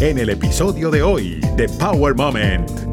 en el episodio de hoy de Power Moment.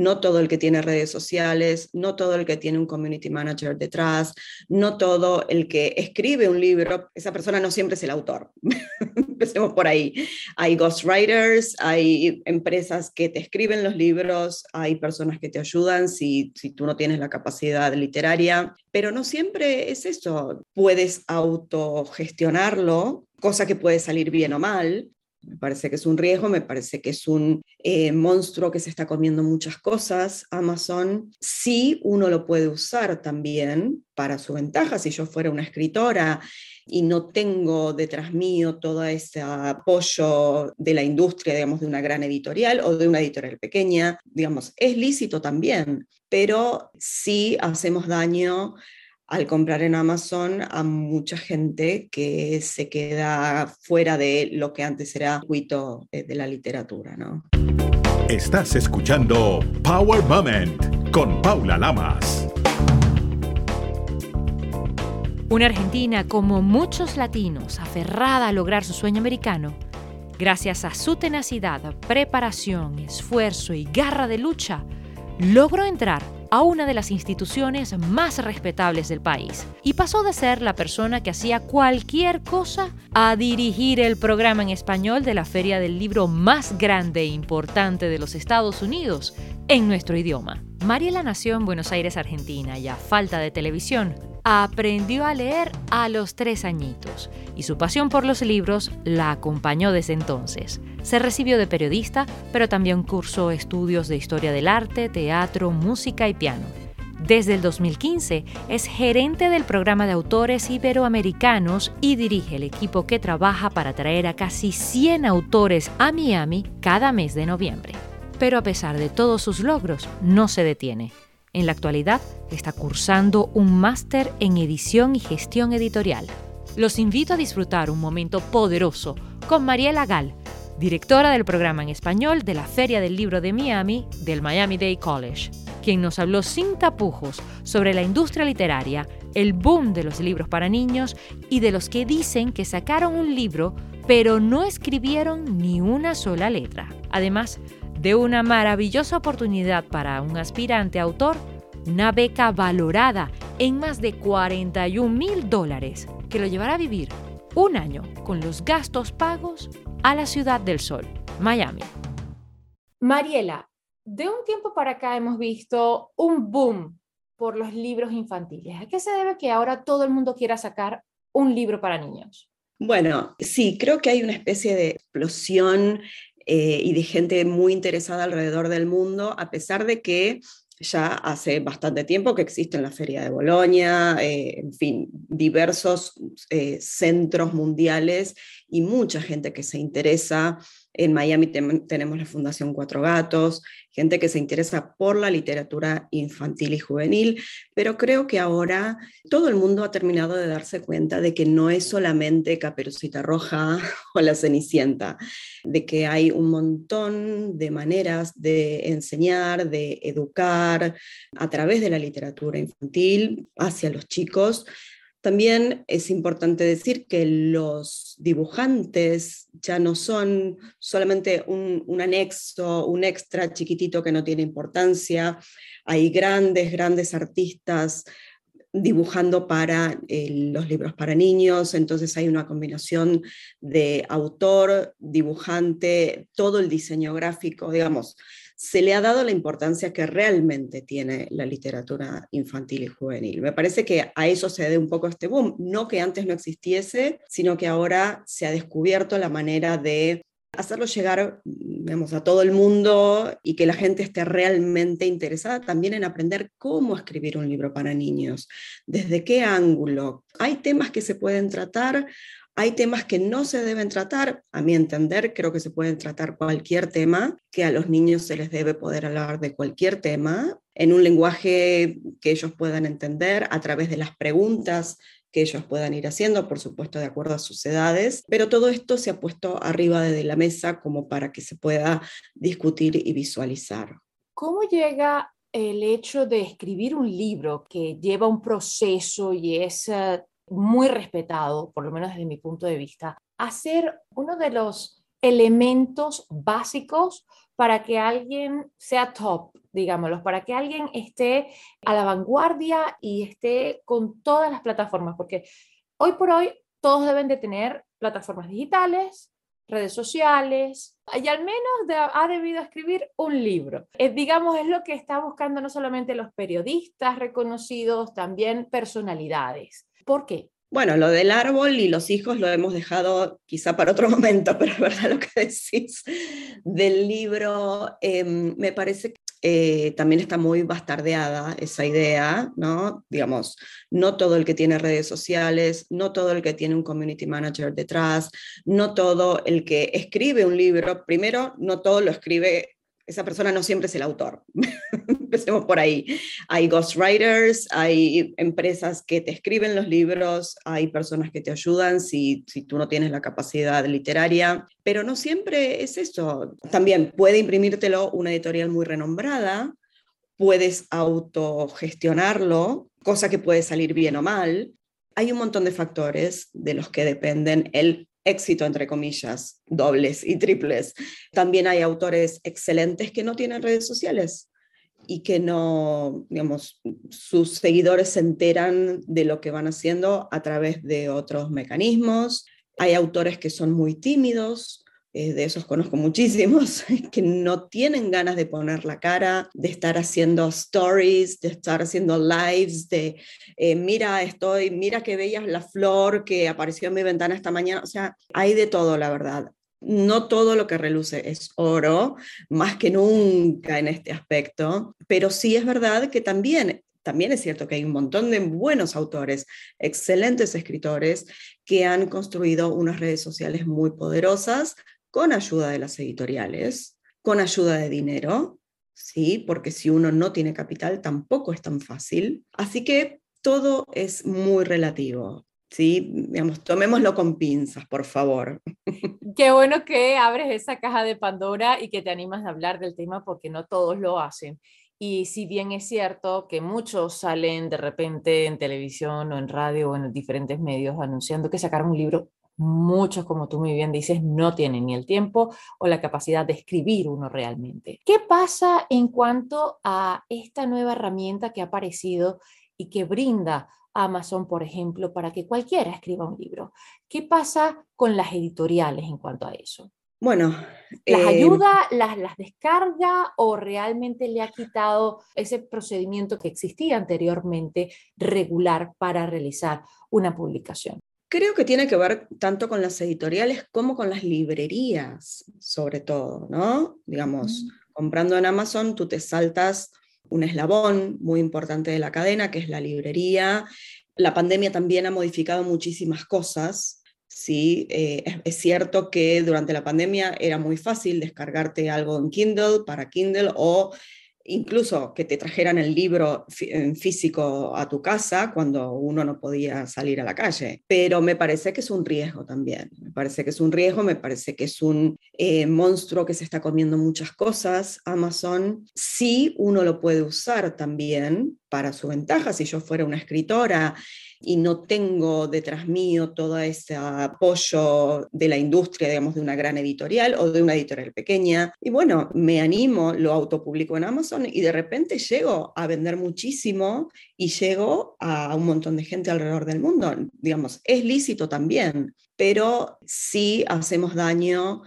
no todo el que tiene redes sociales, no todo el que tiene un community manager detrás, no todo el que escribe un libro, esa persona no siempre es el autor. Empecemos por ahí. Hay ghostwriters, hay empresas que te escriben los libros, hay personas que te ayudan si, si tú no tienes la capacidad literaria, pero no siempre es eso. Puedes autogestionarlo, cosa que puede salir bien o mal, me parece que es un riesgo, me parece que es un eh, monstruo que se está comiendo muchas cosas, Amazon. Sí, uno lo puede usar también para su ventaja. Si yo fuera una escritora y no tengo detrás mío todo ese apoyo de la industria, digamos, de una gran editorial o de una editorial pequeña, digamos, es lícito también, pero sí hacemos daño al comprar en Amazon a mucha gente que se queda fuera de lo que antes era circuito eh, de la literatura. ¿no? Estás escuchando Power Moment con Paula Lamas. Una argentina como muchos latinos aferrada a lograr su sueño americano, gracias a su tenacidad, preparación, esfuerzo y garra de lucha, logró entrar a una de las instituciones más respetables del país y pasó de ser la persona que hacía cualquier cosa a dirigir el programa en español de la feria del libro más grande e importante de los Estados Unidos en nuestro idioma. Mariela nació en Buenos Aires, Argentina, y a falta de televisión, aprendió a leer a los tres añitos y su pasión por los libros la acompañó desde entonces. Se recibió de periodista, pero también cursó estudios de historia del arte, teatro, música y piano. Desde el 2015 es gerente del programa de autores iberoamericanos y dirige el equipo que trabaja para traer a casi 100 autores a Miami cada mes de noviembre. Pero a pesar de todos sus logros, no se detiene. En la actualidad está cursando un máster en edición y gestión editorial. Los invito a disfrutar un momento poderoso con Mariela Gal, directora del programa en español de la Feria del Libro de Miami del Miami Day College, quien nos habló sin tapujos sobre la industria literaria, el boom de los libros para niños y de los que dicen que sacaron un libro pero no escribieron ni una sola letra. Además de una maravillosa oportunidad para un aspirante autor, una beca valorada en más de 41 mil dólares que lo llevará a vivir un año con los gastos pagos a la Ciudad del Sol, Miami. Mariela, de un tiempo para acá hemos visto un boom por los libros infantiles. ¿A qué se debe que ahora todo el mundo quiera sacar un libro para niños? Bueno, sí, creo que hay una especie de explosión eh, y de gente muy interesada alrededor del mundo, a pesar de que ya hace bastante tiempo que existe en la Feria de Bolonia, eh, en fin, diversos eh, centros mundiales y mucha gente que se interesa. En Miami tenemos la Fundación Cuatro Gatos, gente que se interesa por la literatura infantil y juvenil, pero creo que ahora todo el mundo ha terminado de darse cuenta de que no es solamente Caperucita Roja o la Cenicienta, de que hay un montón de maneras de enseñar, de educar a través de la literatura infantil hacia los chicos también es importante decir que los dibujantes ya no son solamente un, anexo, un extra chiquitito que no tiene importancia. Hay grandes, grandes artistas dibujando para eh, los libros para niños, entonces hay una combinación de autor, dibujante, todo el diseño gráfico, digamos, se le ha dado la importancia que realmente tiene la literatura infantil y juvenil. Me parece que a eso se debe un poco este boom, no que antes no existiese, sino que ahora se ha descubierto la manera de hacerlo llegar digamos, a todo el mundo y que la gente esté realmente interesada también en aprender cómo escribir un libro para niños, desde qué ángulo. Hay temas que se pueden tratar, hay temas que no se deben tratar, a mi entender, creo que se pueden tratar cualquier tema, que a los niños se les debe poder hablar de cualquier tema en un lenguaje que ellos puedan entender a través de las preguntas que ellos puedan ir haciendo, por supuesto, de acuerdo a sus edades, pero todo esto se ha puesto arriba de la mesa como para que se pueda discutir y visualizar. ¿Cómo llega el hecho de escribir un libro que lleva un proceso y es muy respetado, por lo menos desde mi punto de vista, a ser uno de los elementos básicos para que alguien sea top, digámoslo, para que alguien esté a la vanguardia y esté con todas las plataformas, porque hoy por hoy todos deben de tener plataformas digitales, redes sociales, y al menos ha debido escribir un libro. Eh, digamos, es lo que está buscando no solamente los periodistas reconocidos, también personalidades. ¿Por qué? Bueno, lo del árbol y los hijos lo hemos dejado quizá para otro momento, pero es verdad lo que decís del libro. Em, me parece que eh, también está muy bastardeada esa idea, ¿no? Digamos, no todo el que tiene redes sociales, no todo el que tiene un community manager detrás, no todo el que escribe un libro, primero, no todo lo escribe esa persona no siempre es el autor. Empecemos por ahí. Hay ghostwriters, hay empresas que te escriben los libros, hay personas que te ayudan si, si tú no tienes la capacidad literaria, pero no siempre es eso. También puede imprimírtelo una editorial muy renombrada, puedes autogestionarlo, cosa que puede salir bien o mal. Hay un montón de factores de los que dependen el éxito, entre comillas, dobles y triples. También hay autores excelentes que no tienen redes sociales y que no, digamos, sus seguidores se enteran de lo que van haciendo a través de otros mecanismos. Hay autores que son muy tímidos, eh, de esos conozco muchísimos, que no tienen ganas de poner la cara, de estar haciendo stories, de estar haciendo lives, de eh, mira, estoy, mira qué bella la flor que apareció en mi ventana esta mañana. O sea, hay de todo, la verdad. No todo lo que reluce es oro, más que nunca en este aspecto, pero sí es verdad que también también es cierto que hay un montón de buenos autores, excelentes escritores que han construido unas redes sociales muy poderosas con ayuda de las editoriales, con ayuda de dinero, ¿sí? Porque si uno no tiene capital tampoco es tan fácil. Así que todo es muy relativo. Sí, digamos, tomémoslo con pinzas, por favor. Qué bueno que abres esa caja de Pandora y que te animas a hablar del tema porque no todos lo hacen. Y si bien es cierto que muchos salen de repente en televisión o en radio o en diferentes medios anunciando que sacaron un libro, muchos, como tú muy bien dices, no tienen ni el tiempo o la capacidad de escribir uno realmente. ¿Qué pasa en cuanto a esta nueva herramienta que ha aparecido y que brinda Amazon, por ejemplo, para que cualquiera escriba un libro? ¿Qué pasa con las editoriales en cuanto a eso? Bueno, ¿las eh, ayuda, las, las descarga o realmente le ha quitado ese procedimiento que existía anteriormente regular para realizar una publicación? Creo que tiene que ver tanto con las editoriales como con las librerías, sobre todo, ¿no? Digamos, mm. comprando en Amazon, tú te saltas un eslabón muy importante de la cadena, que es la librería. La pandemia también ha modificado muchísimas cosas. Sí, eh, es, es, cierto que durante la pandemia era muy fácil descargarte algo en Kindle para Kindle o incluso que te trajeran el libro físico a tu casa cuando uno no podía salir a la calle. Pero me parece que es un riesgo también. Me parece que es un riesgo, me parece que es un eh, monstruo que se está comiendo muchas cosas, Amazon. Sí, uno lo puede usar también para su ventaja. Si yo fuera una escritora y no tengo detrás mío todo ese apoyo de la industria, digamos, de una gran editorial o de una editorial pequeña. Y bueno, me animo, lo autopublico en Amazon y de repente llego a vender muchísimo y llego a un montón de gente alrededor del mundo. Digamos, es lícito también, pero sí hacemos daño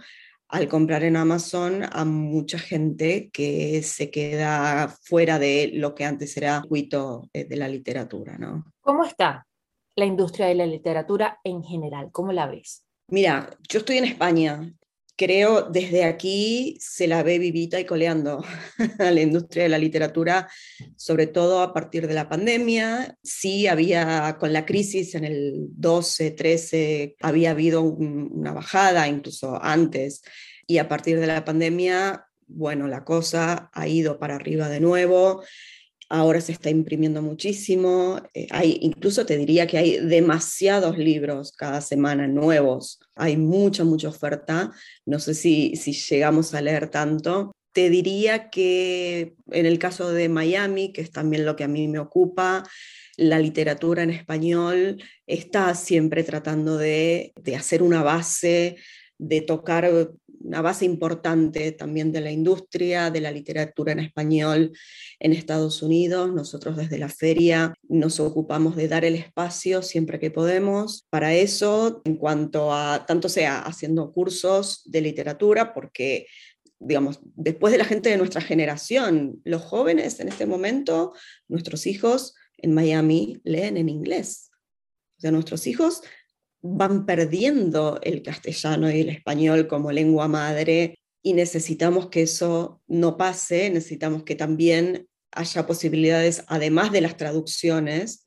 al comprar en Amazon a mucha gente que se queda fuera de lo que antes era circuito eh, de la literatura, ¿no? ¿Cómo está la industria de la literatura en general? ¿Cómo la ves? Mira, yo estoy en España. Creo desde aquí se la ve vivita y coleando a la industria de la literatura, sobre todo a partir de la pandemia. Sí, había con la crisis en el 12, 13, había habido una bajada, incluso antes, y a partir de la pandemia, bueno, la cosa ha ido para arriba de nuevo ahora se está imprimiendo muchísimo, eh, hay, incluso te diría que hay demasiados libros cada semana nuevos, hay mucha, mucha oferta, no sé si, si llegamos a leer tanto. Te diría que en el caso de Miami, que es también lo que a mí me ocupa, la literatura en español está siempre tratando de, de hacer una base, de tocar una base importante también de la industria, de la literatura en español en Estados Unidos. Nosotros desde la feria nos ocupamos de dar el espacio siempre que podemos para eso, en cuanto a, tanto sea haciendo cursos de literatura, porque digamos, después de la gente de nuestra generación, los jóvenes en este momento, nuestros hijos en Miami leen en inglés. O sea, nuestros hijos van perdiendo el castellano y el español como lengua madre y necesitamos que eso no pase, necesitamos que también haya posibilidades, además de las traducciones,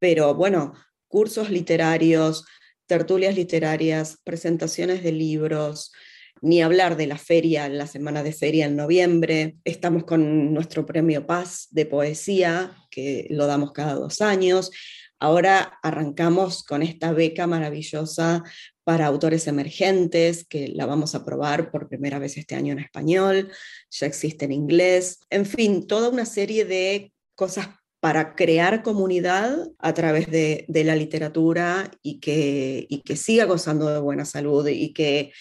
pero bueno, cursos literarios, tertulias literarias, presentaciones de libros, ni hablar de la feria, la semana de feria en noviembre. Estamos con nuestro premio Paz de poesía, que lo damos cada dos años. Ahora arrancamos con esta beca maravillosa para autores emergentes, que la vamos a probar por primera vez este año en español, ya existe en inglés, en fin, toda una serie de cosas para crear comunidad a través de, la literatura y que, siga gozando de buena salud y que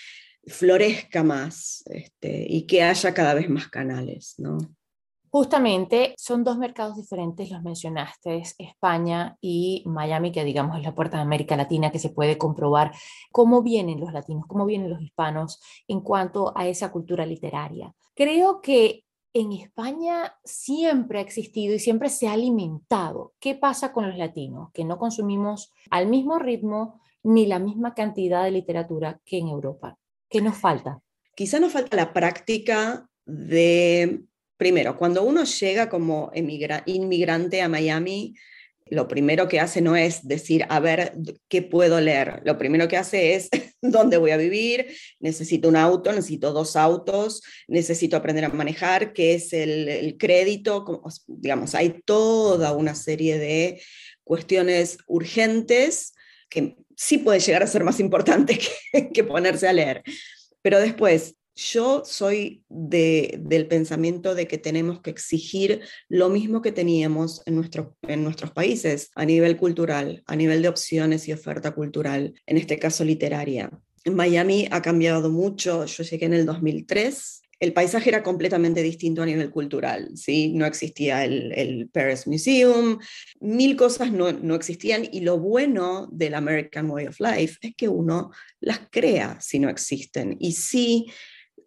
florezca más este, y que haya cada vez más canales, ¿no? Justamente son dos mercados diferentes, los mencionaste, España y Miami, que digamos es la puerta de América Latina, que se puede comprobar cómo vienen los latinos, cómo vienen los hispanos en cuanto a esa cultura literaria. Creo que en España siempre ha existido y siempre se ha alimentado. ¿Qué pasa con los latinos? Que no consumimos al mismo ritmo ni la misma cantidad de literatura que en Europa. ¿Qué nos falta? Quizá nos falta la práctica de primero, cuando uno llega como inmigrante a Miami, lo primero que hace no es decir, a ver, ¿qué puedo leer? Lo primero que hace es, ¿dónde voy a vivir? Necesito un auto, necesito dos autos, necesito aprender a manejar, ¿qué es el, crédito? digamos, hay toda una serie de cuestiones urgentes que sí pueden llegar a ser más importantes que ponerse a leer. Pero después, yo soy del pensamiento de que tenemos que exigir lo mismo que teníamos en, en nuestros países a nivel cultural, a nivel de opciones y oferta cultural, en este caso literaria. Miami ha cambiado mucho, yo llegué en el 2003, el paisaje era completamente distinto a nivel cultural, ¿sí? No existía el, el Paris Museum, mil cosas no, no, existían y lo bueno del American Way of Life es que uno las crea si no existen. Y sí,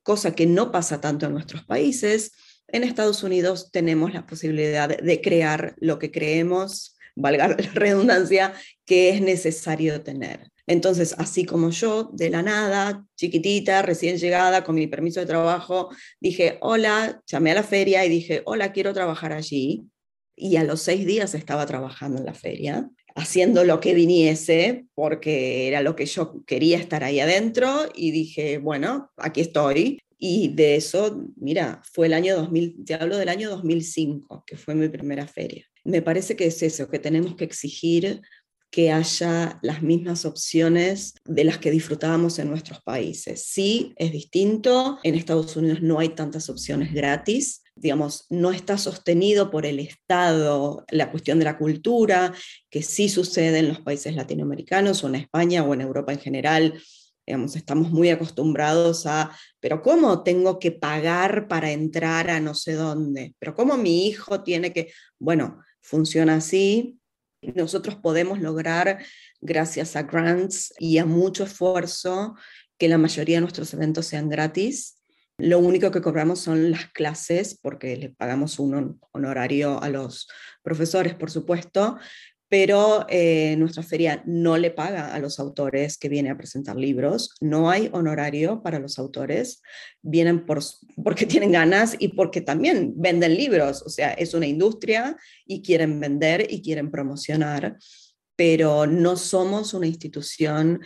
cosa que no pasa tanto en nuestros países. En Estados Unidos tenemos la posibilidad de crear lo que creemos, valga la redundancia, que es necesario tener. Entonces, así como yo, de la nada, chiquitita, recién llegada, con mi permiso de trabajo, dije, hola, llamé a la feria y dije, hola, quiero trabajar allí. Y a los seis días estaba trabajando en la feria haciendo lo que viniese, porque era lo que yo quería estar ahí adentro, y dije, bueno, aquí estoy. Y de eso, mira, fue el año 2000, te hablo del año 2005, que fue mi primera feria. Me parece que es eso, que tenemos que exigir que haya las mismas opciones de las que disfrutábamos en nuestros países. Sí, es distinto, en Estados Unidos no hay tantas opciones gratis, digamos, no está sostenido por el Estado la cuestión de la cultura, que sí sucede en los países latinoamericanos o en España o en Europa en general. Digamos, estamos muy acostumbrados a, pero ¿cómo tengo que pagar para entrar a no sé dónde? ¿Pero cómo mi hijo tiene que...? Bueno, funciona así. Nosotros podemos lograr, gracias a grants y a mucho esfuerzo, que la mayoría de nuestros eventos sean gratis lo único que cobramos son las clases, porque le pagamos un honorario a los profesores, por supuesto, pero eh, nuestra feria no le paga a los autores que vienen a presentar libros, no hay honorario para los autores, vienen por, porque tienen ganas y porque también venden libros, o sea, es una industria y quieren vender y quieren promocionar, pero no somos una institución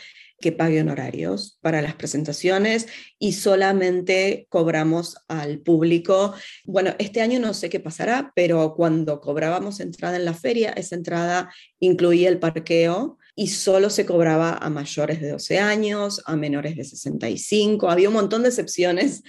que pague honorarios para las presentaciones y solamente cobramos al público. Bueno, este año no sé qué pasará, pero cuando cobrábamos entrada en la feria, esa entrada incluía el parqueo y solo se cobraba a mayores de 12 años, a menores de 65. Había un montón de excepciones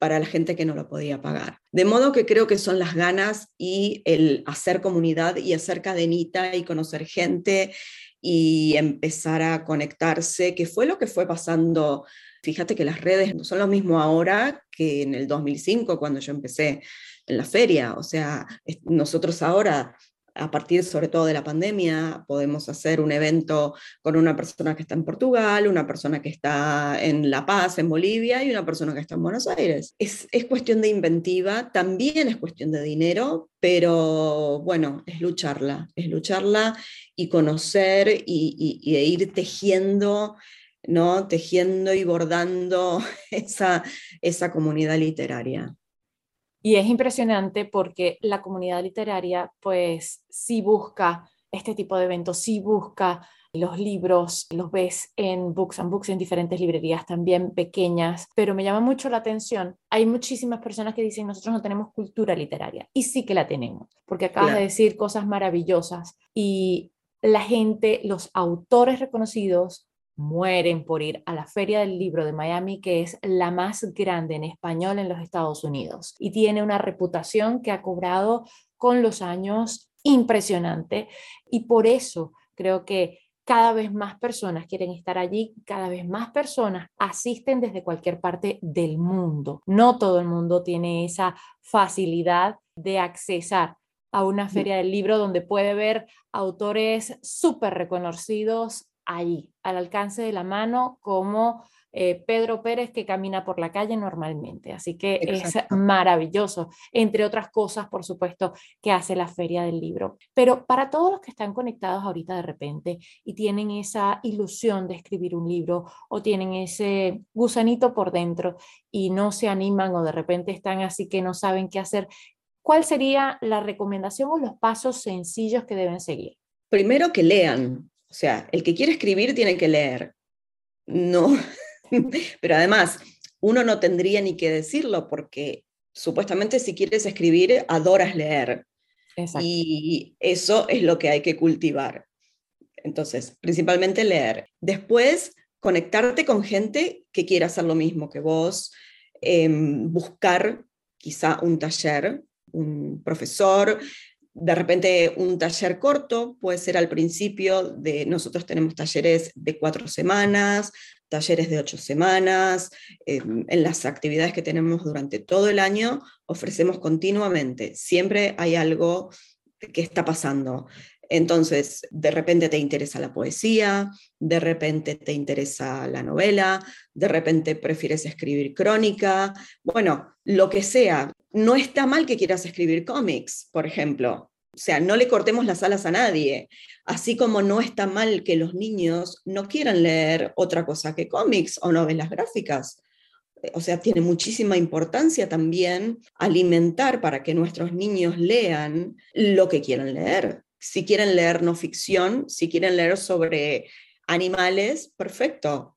para la gente que no lo podía pagar. De modo que creo que son las ganas y el hacer comunidad y hacer cadenita y conocer gente y empezar a conectarse, que fue lo que fue pasando. Fíjate que las redes no son lo mismo ahora que en el 2005, cuando yo empecé en la feria. O sea, nosotros ahora a partir sobre todo de la pandemia, podemos hacer un evento con una persona que está en Portugal, una persona que está en La Paz, en Bolivia, y una persona que está en Buenos Aires. Es, cuestión de inventiva, también es cuestión de dinero, pero bueno, es lucharla, es lucharla y conocer y, y, ir tejiendo. ¿no? tejiendo y bordando esa, esa comunidad literaria. Y es impresionante porque la comunidad literaria, pues, sí busca este tipo de eventos, sí busca los libros, los ves en Books and Books, en diferentes librerías también pequeñas, pero me llama mucho la atención. Hay muchísimas personas que dicen, nosotros no tenemos cultura literaria, y sí que la tenemos, porque acabas de decir cosas maravillosas y la gente, los autores reconocidos, mueren por ir a la Feria del Libro de Miami, que es la más grande en español en los Estados Unidos y tiene una reputación que ha cobrado con los años impresionante y por eso creo que cada vez más personas quieren estar allí, cada vez más personas asisten desde cualquier parte del mundo. No todo el mundo tiene esa facilidad de accesar a una feria del libro donde puede ver autores súper reconocidos ahí, al alcance de la mano, como eh, Pedro Pérez que camina por la calle normalmente. Así que es maravilloso, entre otras cosas, por supuesto, que hace la Feria del Libro. Pero para todos los que están conectados ahorita de repente y tienen esa ilusión de escribir un libro o tienen ese gusanito por dentro y no se animan o de repente están así que no saben qué hacer, ¿cuál sería la recomendación o los pasos sencillos que deben seguir? Primero que lean, o sea, el que quiere escribir tiene que leer. No, pero además, uno no tendría ni que decirlo porque supuestamente si quieres escribir, adoras leer. Y eso es lo que hay que cultivar. Entonces, principalmente leer. Después, conectarte con gente que quiera hacer lo mismo que vos, em, buscar quizá un taller, un profesor, de repente un taller corto puede ser al principio de, nosotros tenemos talleres de cuatro semanas, talleres de ocho semanas, em, en las actividades que tenemos durante todo el año ofrecemos continuamente, siempre hay algo que está pasando. Entonces, de repente te interesa la poesía, de repente te interesa la novela, de repente prefieres escribir crónica, bueno, lo que sea. No está mal que quieras escribir cómics, por ejemplo. O sea, no le cortemos las alas a nadie. Así como no está mal que los niños no quieran leer otra cosa que cómics o novelas gráficas. O sea, tiene muchísima importancia también alimentar para que nuestros niños lean lo que quieran leer si quieren leer no ficción, si quieren leer sobre animales, perfecto.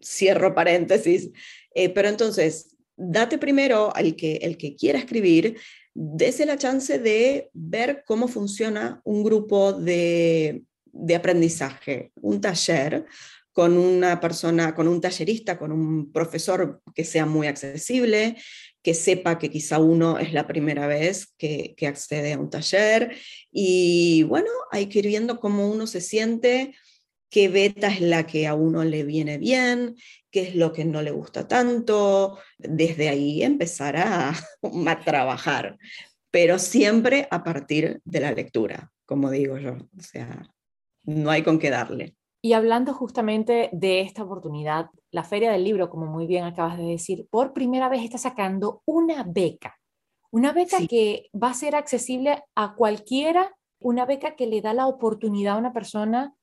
Cierro paréntesis. Eh, pero entonces, date primero al que, el que quiera escribir, dése la chance de ver cómo funciona un grupo de, de aprendizaje, un taller con una persona, con un tallerista, con un profesor que sea muy accesible, que sepa que quizá uno es la primera vez que, accede a un taller. Y bueno, hay que ir viendo cómo uno se siente, qué beta es la que a uno le viene bien, qué es lo que no le gusta tanto. Desde ahí empezar a, a trabajar, pero siempre a partir de la lectura, como digo yo. O sea, no hay con qué darle. Y hablando justamente de esta oportunidad, la Feria del Libro, como muy bien acabas de decir, por primera vez está sacando una beca. Una beca que va a ser accesible a cualquiera, una beca que le da la oportunidad a una persona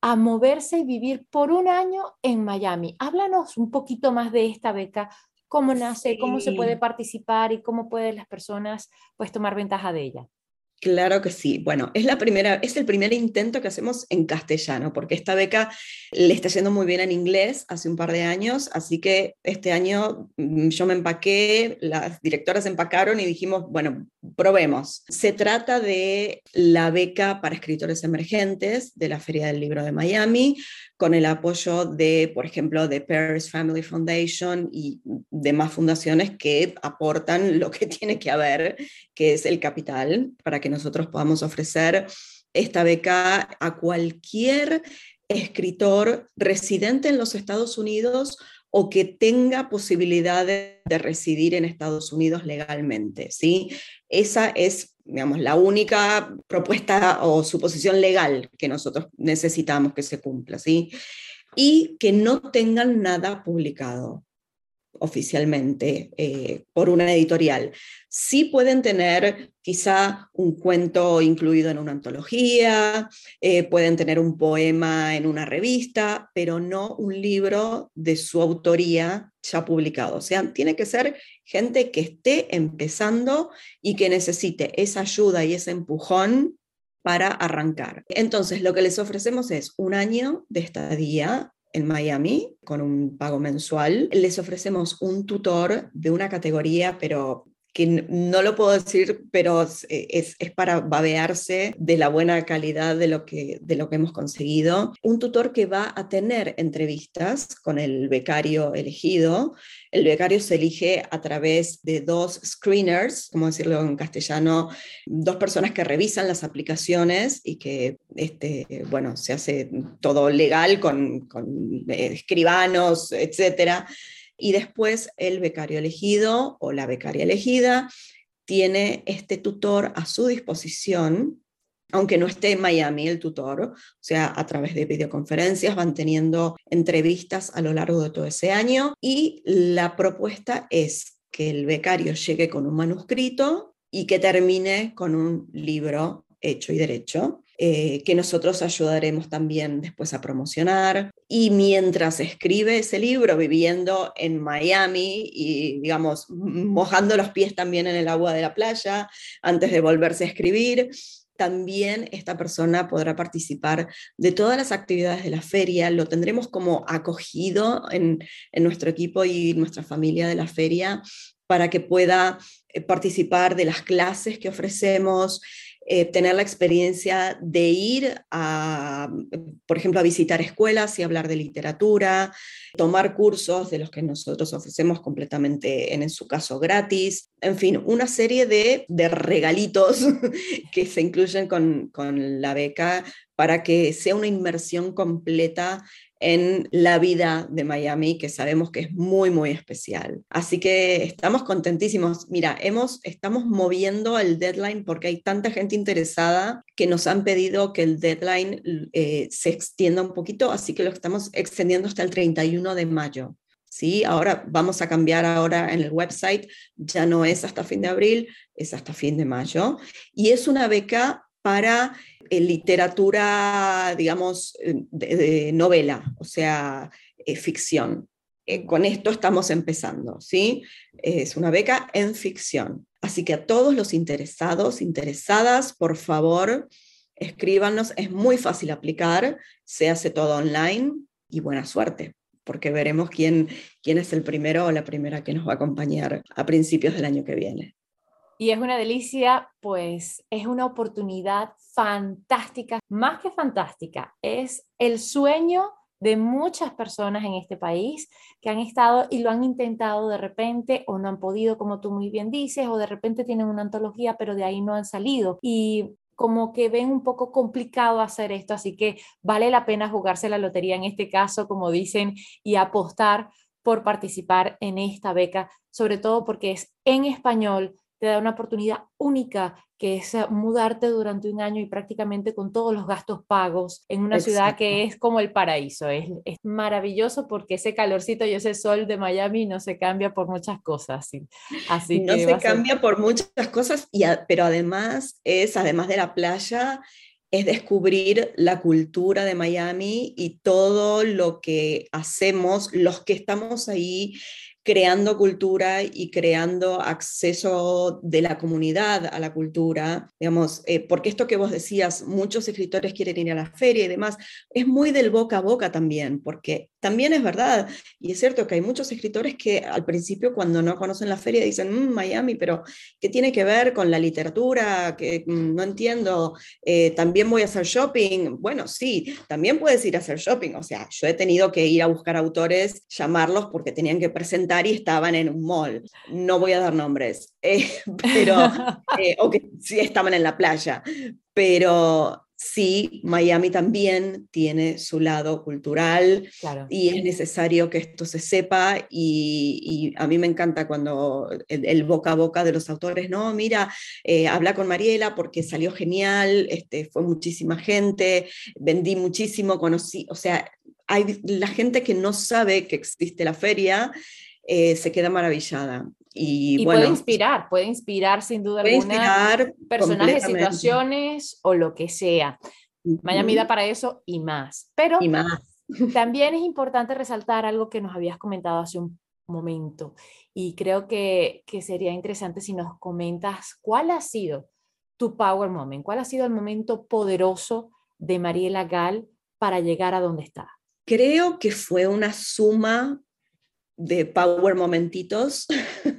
a moverse y vivir por un año en Miami. Háblanos un poquito más de esta beca, cómo nace, cómo se puede participar y cómo pueden las personas pues tomar ventaja de ella. Claro que sí. Bueno, es, la primera, es el primer intento que hacemos en castellano, porque esta beca le está yendo muy bien en inglés hace un par de años, así que este año mm, yo me empaqué, las directoras empacaron y dijimos, bueno, probemos. Se trata de la beca para escritores emergentes de la Feria del Libro de Miami, con el apoyo de, por ejemplo, de Paris Family Foundation y demás fundaciones que aportan lo que tiene que haber, que es el capital, para que nosotros podamos ofrecer esta beca a cualquier escritor residente en los Estados Unidos o que tenga posibilidad de, residir en Estados Unidos legalmente. ¿sí? Esa es, digamos, la única propuesta o suposición legal que nosotros necesitamos que se cumpla. ¿sí? Y que no tengan nada publicado oficialmente eh, por una editorial. Sí pueden tener quizá un cuento incluido en una antología, eh, pueden tener un poema en una revista, pero no un libro de su autoría ya publicado. O sea, tiene que ser gente que esté empezando y que necesite esa ayuda y ese empujón para arrancar. Entonces, lo que les ofrecemos es un año de estadía en Miami con un pago mensual. Les ofrecemos un tutor de una categoría, pero que no lo puedo decir, pero eh, es, es, para babearse de la buena calidad de lo, que, de lo que hemos conseguido. Un tutor que va a tener entrevistas con el becario elegido. El becario se elige a través de dos screeners, como decirlo en castellano, dos personas que revisan las aplicaciones y que, este, bueno, se hace todo legal con, con eh, escribanos, etcétera y después el becario elegido o la becaria elegida tiene este tutor a su disposición, aunque no esté en Miami el tutor, o sea, a través de videoconferencias van teniendo entrevistas a lo largo de todo ese año y la propuesta es que el becario llegue con un manuscrito y que termine con un libro hecho y derecho. Eh, que nosotros ayudaremos también después a promocionar. Y mientras escribe ese libro, viviendo en Miami y, digamos, mojando los pies también en el agua de la playa antes de volverse a escribir, también esta persona podrá participar de todas las actividades de la feria, lo tendremos como acogido en, en nuestro equipo y nuestra familia de la feria para que pueda eh, participar de las clases que ofrecemos, eh, tener la experiencia de ir a, por ejemplo, a visitar escuelas y hablar de literatura, tomar cursos de los que nosotros ofrecemos completamente, en, su caso, gratis, en fin, una serie de, regalitos que se incluyen con la beca para que sea una inmersión completa en la vida de Miami, que sabemos que es muy, muy especial. Así que estamos contentísimos. Mira, hemos, estamos moviendo el deadline porque hay tanta gente interesada que nos han pedido que el deadline eh, se extienda un poquito, así que lo estamos extendiendo hasta el 31 de mayo. ¿sí? Ahora vamos a cambiar ahora en el website, ya no es hasta fin de abril, es hasta fin de mayo. Y es una beca para eh, literatura, digamos, eh, de, novela, o sea, eh, ficción. con esto estamos empezando, ¿sí? Es una beca en ficción. Así que a todos los interesados, interesadas, por favor, escríbanos. Es muy fácil aplicar, se hace todo online y buena suerte porque veremos quién, quién es el primero o la primera que nos va a acompañar a principios del año que viene. Y es una delicia, pues es una oportunidad fantástica, más que fantástica, es el sueño de muchas personas en este país que han estado y lo han intentado de repente o no han podido, como tú muy bien dices, o de repente tienen una antología, pero de ahí no han salido. Y como que ven un poco complicado hacer esto, así que vale la pena jugarse la lotería en este caso, como dicen, y apostar por participar en esta beca, sobre todo porque es en español, te da una oportunidad única que es eh, mudarte durante un año y prácticamente con todos los gastos pagos en una ciudad que es como el paraíso. Es, es, maravilloso porque ese calorcito y ese sol de Miami no se cambia por muchas cosas. Así no se cambia por muchas cosas, y pero además es, además de la playa, es descubrir la cultura de Miami y todo lo que hacemos, los que estamos ahí creando cultura y creando acceso de la comunidad a la cultura, digamos, eh, porque esto que vos decías, muchos escritores quieren ir a la feria y demás, es muy del boca a boca también, porque también es verdad, y es cierto que hay muchos escritores que al principio cuando no conocen la feria dicen, mm, Miami, pero ¿qué tiene que ver con la literatura? Que mm, no entiendo, eh, también voy a hacer shopping. Bueno, sí, también puedes ir a hacer shopping, o sea, yo he tenido que ir a buscar autores, llamarlos porque tenían que presentar y estaban en un mall. No voy a dar nombres, eh, pero, eh, o que sí estaban en la playa, pero sí, Miami también tiene su lado cultural y es necesario que esto se sepa y, a mí me encanta cuando el, boca a boca de los autores, no, mira, eh, habla con Mariela porque salió genial, este, fue muchísima gente, vendí muchísimo, conocí, o sea, hay la gente que no sabe que existe la feria eh, se queda maravillada. Y, puede inspirar, puede inspirar sin duda alguna inspirar personajes, situaciones o lo que sea. Miami da para eso y más. Pero y más. también es importante resaltar algo que nos habías comentado hace un momento y creo que, que sería interesante si nos comentas cuál ha sido tu power moment, cuál ha sido el momento poderoso de Mariela Gal para llegar a donde está. Creo que fue una suma de power momentitos,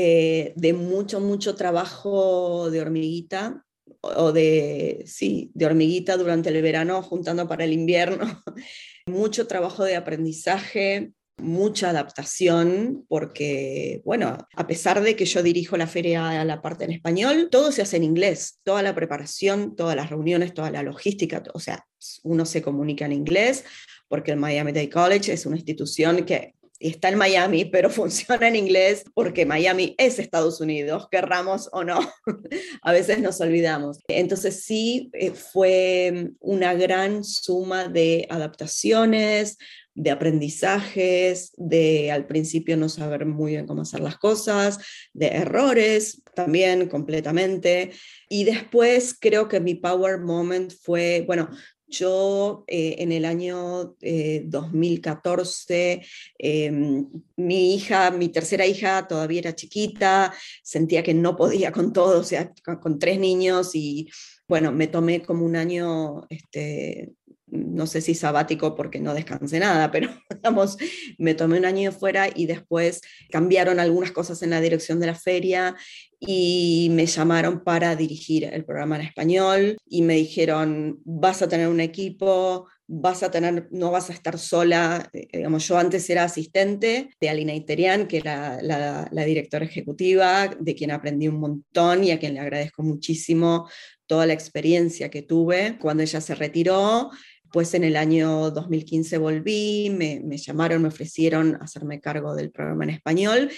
eh, de mucho, mucho trabajo de hormiguita o de, sí, de hormiguita durante el verano, juntando para el invierno, mucho trabajo de aprendizaje, mucha adaptación, porque, bueno, a pesar de que yo dirijo la feria a la parte en español, todo se hace en inglés, toda la preparación, todas las reuniones, toda la logística, o sea, uno se comunica en inglés, porque el Miami Dade College es una institución que está en Miami, pero funciona en inglés porque Miami es Estados Unidos, querramos o no. a veces nos olvidamos. Entonces sí, eh, fue una gran suma de adaptaciones, de aprendizajes, de al principio no saber muy bien cómo hacer las cosas, de errores también completamente. Y después creo que mi power moment fue, bueno, yo eh, en el año 2014, eh, em, mi hija, mi tercera hija todavía era chiquita, sentía que no podía con todo, o sea, con, tres niños y bueno, me tomé como un año este, no sé si sabático porque no descansé nada, pero digamos, me tomé un año fuera y después cambiaron algunas cosas en la dirección de la feria y me llamaron para dirigir el programa en español y me dijeron, vas a tener un equipo, vas a tener, no vas a estar sola, eh, digamos, yo antes era asistente de Alina Iterian, que era la, la directora ejecutiva, de quien aprendí un montón y a quien le agradezco muchísimo toda la experiencia que tuve. Cuando ella se retiró pues en el año 2015 volví, me, llamaron, me ofrecieron hacerme cargo del programa en español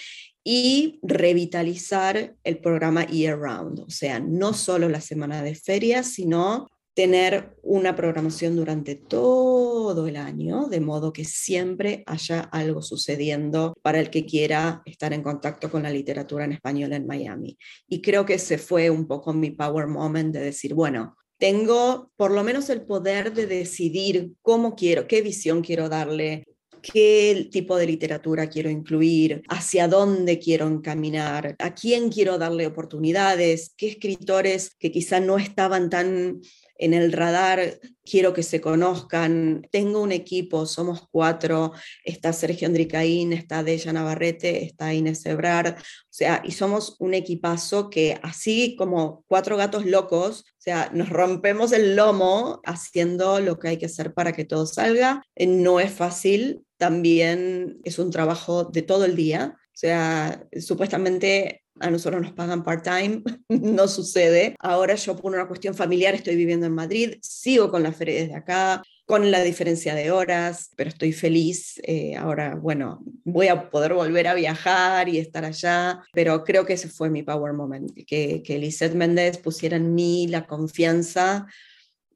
y revitalizar el programa Year Round, o sea, no solo la semana de ferias, sino tener una programación durante todo el año, de modo que siempre haya algo sucediendo para el que quiera estar en contacto con la literatura en español en Miami. Y creo que ese fue un poco mi power moment de decir, bueno, tengo por lo menos el poder de decidir cómo quiero, qué visión quiero darle, qué tipo de literatura quiero incluir, hacia dónde quiero encaminar, a quién quiero darle oportunidades, qué escritores que quizá no estaban tan en el radar, quiero que se conozcan. Tengo un equipo, somos cuatro, está Sergio Andricaín, está Deja Navarrete, está Inés Ebrard, o sea, y somos un equipazo que así como cuatro gatos locos, o sea, nos rompemos el lomo haciendo lo que hay que hacer para que todo salga. Eh, no es fácil, también es un trabajo de todo el día. O sea, supuestamente a nosotros nos pagan part-time, no sucede. Ahora yo por una cuestión familiar estoy viviendo en Madrid, sigo con la feria desde acá, con la diferencia de horas, pero estoy feliz. Eh, ahora, bueno, voy a poder volver a viajar y estar allá, pero creo que ese fue mi power moment, que, que Lisette Méndez pusiera en mí la confianza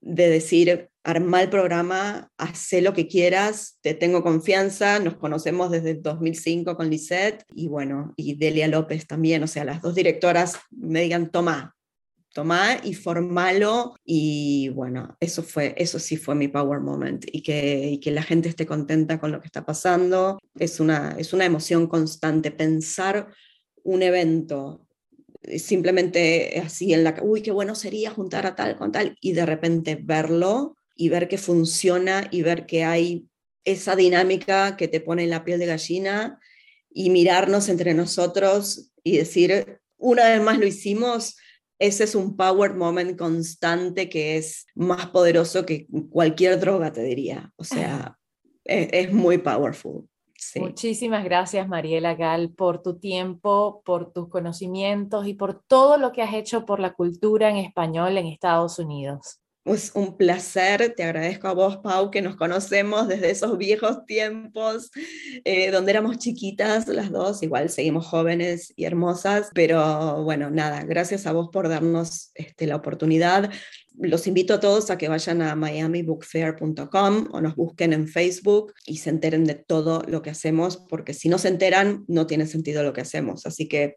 de decir, arma el programa, haz lo que quieras, te tengo confianza, nos conocemos desde 2005 con Lisette y bueno, y Delia López también, o sea, las dos directoras me digan, toma, tomá y formalo y bueno, eso fue, eso sí fue mi power moment y que, que la gente esté contenta con lo que está pasando. Es una, es una emoción constante pensar un evento simplemente así en la, uy, qué bueno sería juntar a tal con tal y de repente verlo y ver que funciona y ver que hay esa dinámica que te pone en la piel de gallina y mirarnos entre nosotros y decir, una vez más lo hicimos, ese es un power moment constante que es más poderoso que cualquier droga, te diría. O sea, es, es muy powerful. Muchísimas gracias, Mariela Gal, por tu tiempo, por tus conocimientos y por todo lo que has hecho por la cultura en español en Estados Unidos. Es un placer, te agradezco a vos, Pau, que nos conocemos desde esos viejos tiempos, eh, donde éramos chiquitas las dos, igual seguimos jóvenes y hermosas, pero bueno, nada, gracias a vos por darnos este, la oportunidad. Los invito a todos a que vayan a miamibookfair.com o nos busquen en Facebook y se enteren de todo lo que hacemos, porque si no se enteran, no tiene sentido lo que hacemos. Así que